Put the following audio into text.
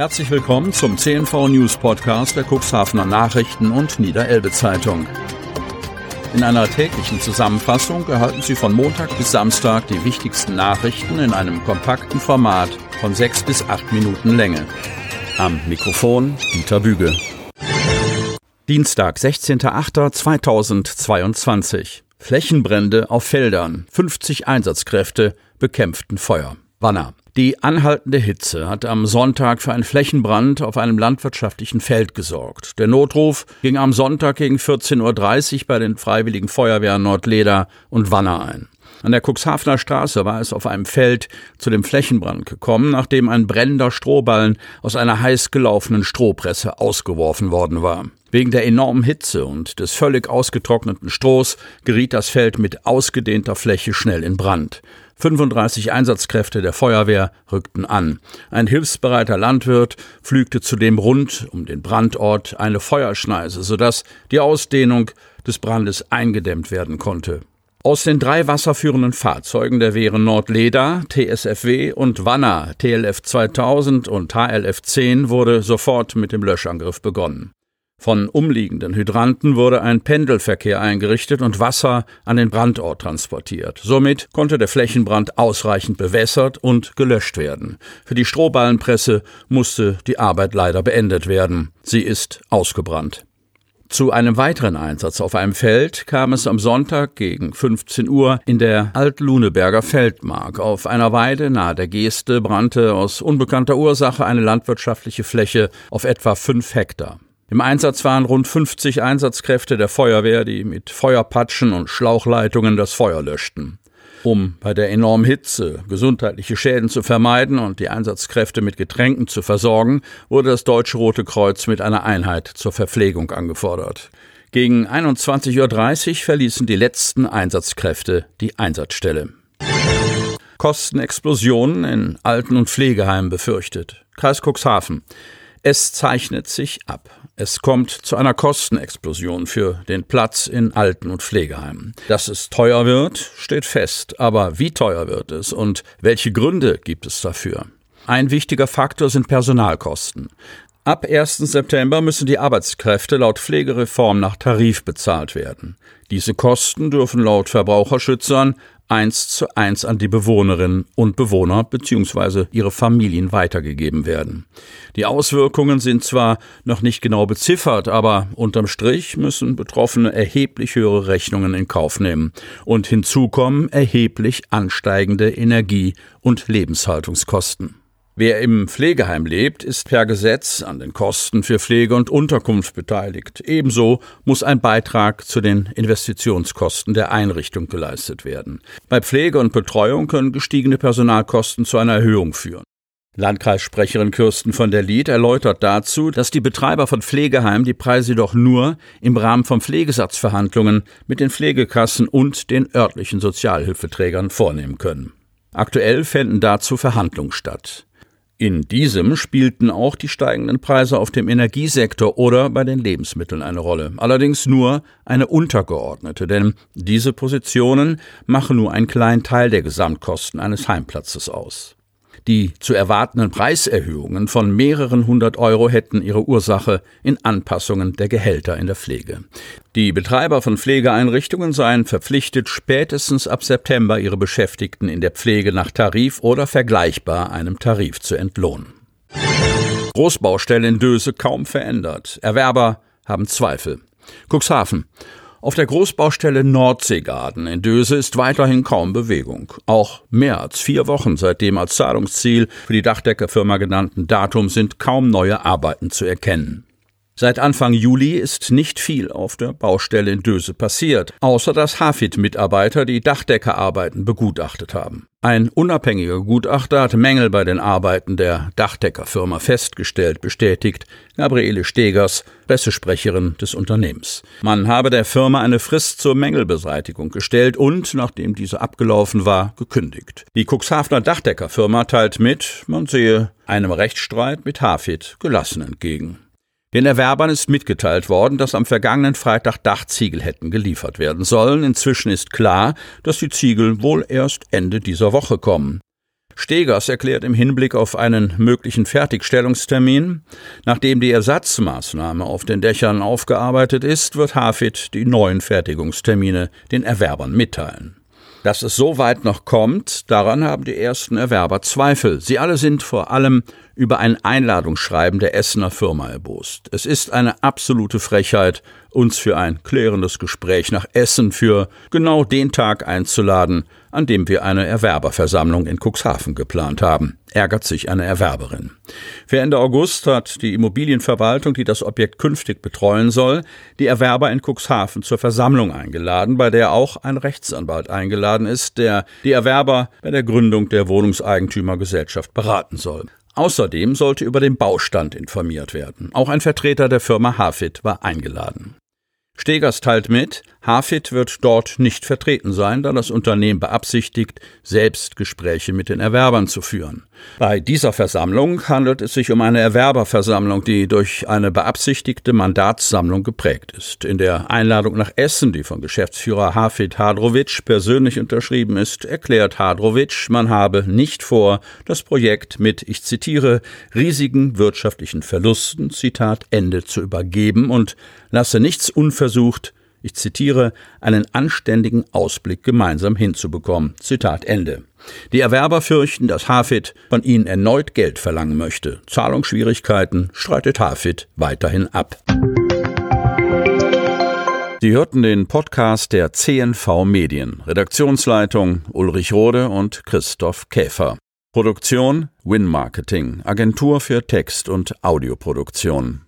Herzlich willkommen zum CNV News Podcast der Cuxhavener Nachrichten und Niederelbe Zeitung. In einer täglichen Zusammenfassung erhalten Sie von Montag bis Samstag die wichtigsten Nachrichten in einem kompakten Format von sechs bis acht Minuten Länge. Am Mikrofon Dieter Büge. Dienstag, 16.08.2022. Flächenbrände auf Feldern. 50 Einsatzkräfte bekämpften Feuer. Wanner. Die anhaltende Hitze hat am Sonntag für einen Flächenbrand auf einem landwirtschaftlichen Feld gesorgt. Der Notruf ging am Sonntag gegen 14.30 Uhr bei den Freiwilligen Feuerwehren Nordleder und Wanner ein. An der Cuxhavener Straße war es auf einem Feld zu dem Flächenbrand gekommen, nachdem ein brennender Strohballen aus einer heiß gelaufenen Strohpresse ausgeworfen worden war. Wegen der enormen Hitze und des völlig ausgetrockneten Strohs geriet das Feld mit ausgedehnter Fläche schnell in Brand. 35 Einsatzkräfte der Feuerwehr rückten an. Ein hilfsbereiter Landwirt pflügte zudem rund um den Brandort eine Feuerschneise, sodass die Ausdehnung des Brandes eingedämmt werden konnte. Aus den drei wasserführenden Fahrzeugen der Wehren Nordleda, TSFW und Wanner, TLF 2000 und HLF 10 wurde sofort mit dem Löschangriff begonnen. Von umliegenden Hydranten wurde ein Pendelverkehr eingerichtet und Wasser an den Brandort transportiert. Somit konnte der Flächenbrand ausreichend bewässert und gelöscht werden. Für die Strohballenpresse musste die Arbeit leider beendet werden. Sie ist ausgebrannt. Zu einem weiteren Einsatz auf einem Feld kam es am Sonntag gegen 15 Uhr in der Altluneberger Feldmark. Auf einer Weide nahe der Geste brannte aus unbekannter Ursache eine landwirtschaftliche Fläche auf etwa fünf Hektar. Im Einsatz waren rund 50 Einsatzkräfte der Feuerwehr, die mit Feuerpatschen und Schlauchleitungen das Feuer löschten. Um bei der enormen Hitze gesundheitliche Schäden zu vermeiden und die Einsatzkräfte mit Getränken zu versorgen, wurde das Deutsche Rote Kreuz mit einer Einheit zur Verpflegung angefordert. Gegen 21.30 Uhr verließen die letzten Einsatzkräfte die Einsatzstelle. Kostenexplosionen in Alten- und Pflegeheimen befürchtet. Kreis Cuxhaven. Es zeichnet sich ab. Es kommt zu einer Kostenexplosion für den Platz in Alten- und Pflegeheimen. Dass es teuer wird, steht fest. Aber wie teuer wird es und welche Gründe gibt es dafür? Ein wichtiger Faktor sind Personalkosten. Ab 1. September müssen die Arbeitskräfte laut Pflegereform nach Tarif bezahlt werden. Diese Kosten dürfen laut Verbraucherschützern eins zu eins an die Bewohnerinnen und Bewohner bzw. ihre Familien weitergegeben werden. Die Auswirkungen sind zwar noch nicht genau beziffert, aber unterm Strich müssen Betroffene erheblich höhere Rechnungen in Kauf nehmen und hinzu kommen erheblich ansteigende Energie- und Lebenshaltungskosten. Wer im Pflegeheim lebt, ist per Gesetz an den Kosten für Pflege und Unterkunft beteiligt. Ebenso muss ein Beitrag zu den Investitionskosten der Einrichtung geleistet werden. Bei Pflege und Betreuung können gestiegene Personalkosten zu einer Erhöhung führen. Landkreissprecherin Kirsten von der Lied erläutert dazu, dass die Betreiber von Pflegeheimen die Preise jedoch nur im Rahmen von Pflegesatzverhandlungen mit den Pflegekassen und den örtlichen Sozialhilfeträgern vornehmen können. Aktuell fänden dazu Verhandlungen statt. In diesem spielten auch die steigenden Preise auf dem Energiesektor oder bei den Lebensmitteln eine Rolle. Allerdings nur eine untergeordnete, denn diese Positionen machen nur einen kleinen Teil der Gesamtkosten eines Heimplatzes aus. Die zu erwartenden Preiserhöhungen von mehreren hundert Euro hätten ihre Ursache in Anpassungen der Gehälter in der Pflege. Die Betreiber von Pflegeeinrichtungen seien verpflichtet, spätestens ab September ihre Beschäftigten in der Pflege nach Tarif oder vergleichbar einem Tarif zu entlohnen. Großbaustelle in Döse kaum verändert. Erwerber haben Zweifel. Cuxhaven. Auf der Großbaustelle Nordseegarten in Döse ist weiterhin kaum Bewegung. Auch mehr als vier Wochen seit dem als Zahlungsziel für die Dachdeckerfirma genannten Datum sind kaum neue Arbeiten zu erkennen. Seit Anfang Juli ist nicht viel auf der Baustelle in Döse passiert, außer dass Hafid-Mitarbeiter die Dachdeckerarbeiten begutachtet haben. Ein unabhängiger Gutachter hat Mängel bei den Arbeiten der Dachdeckerfirma festgestellt, bestätigt Gabriele Stegers, Pressesprecherin des Unternehmens. Man habe der Firma eine Frist zur Mängelbeseitigung gestellt und, nachdem diese abgelaufen war, gekündigt. Die Cuxhavener Dachdeckerfirma teilt mit, man sehe einem Rechtsstreit mit Hafid gelassen entgegen. Den Erwerbern ist mitgeteilt worden, dass am vergangenen Freitag Dachziegel hätten geliefert werden sollen. Inzwischen ist klar, dass die Ziegel wohl erst Ende dieser Woche kommen. Stegers erklärt im Hinblick auf einen möglichen Fertigstellungstermin, nachdem die Ersatzmaßnahme auf den Dächern aufgearbeitet ist, wird Hafid die neuen Fertigungstermine den Erwerbern mitteilen. Dass es so weit noch kommt, daran haben die ersten Erwerber Zweifel. Sie alle sind vor allem über ein Einladungsschreiben der Essener Firma erbost. Es ist eine absolute Frechheit, uns für ein klärendes Gespräch nach Essen für genau den Tag einzuladen, an dem wir eine Erwerberversammlung in Cuxhaven geplant haben, ärgert sich eine Erwerberin. Für Ende August hat die Immobilienverwaltung, die das Objekt künftig betreuen soll, die Erwerber in Cuxhaven zur Versammlung eingeladen, bei der auch ein Rechtsanwalt eingeladen ist, der die Erwerber bei der Gründung der Wohnungseigentümergesellschaft beraten soll. Außerdem sollte über den Baustand informiert werden. Auch ein Vertreter der Firma Hafid war eingeladen. Stegers teilt mit, Hafid wird dort nicht vertreten sein, da das Unternehmen beabsichtigt, selbst Gespräche mit den Erwerbern zu führen. Bei dieser Versammlung handelt es sich um eine Erwerberversammlung, die durch eine beabsichtigte Mandatssammlung geprägt ist. In der Einladung nach Essen, die von Geschäftsführer Hafid Hadrovic persönlich unterschrieben ist, erklärt Hadrovic, man habe nicht vor, das Projekt mit, ich zitiere, riesigen wirtschaftlichen Verlusten, Zitat Ende, zu übergeben und lasse nichts unversucht, ich zitiere, einen anständigen Ausblick gemeinsam hinzubekommen. Zitat Ende. Die Erwerber fürchten, dass Hafid von ihnen erneut Geld verlangen möchte. Zahlungsschwierigkeiten streitet Hafid weiterhin ab. Sie hörten den Podcast der CNV Medien. Redaktionsleitung Ulrich Rode und Christoph Käfer. Produktion Win Marketing, Agentur für Text- und Audioproduktion.